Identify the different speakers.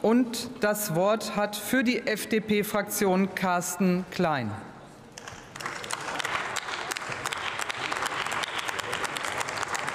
Speaker 1: Und das Wort hat für die FDP-Fraktion Carsten Klein.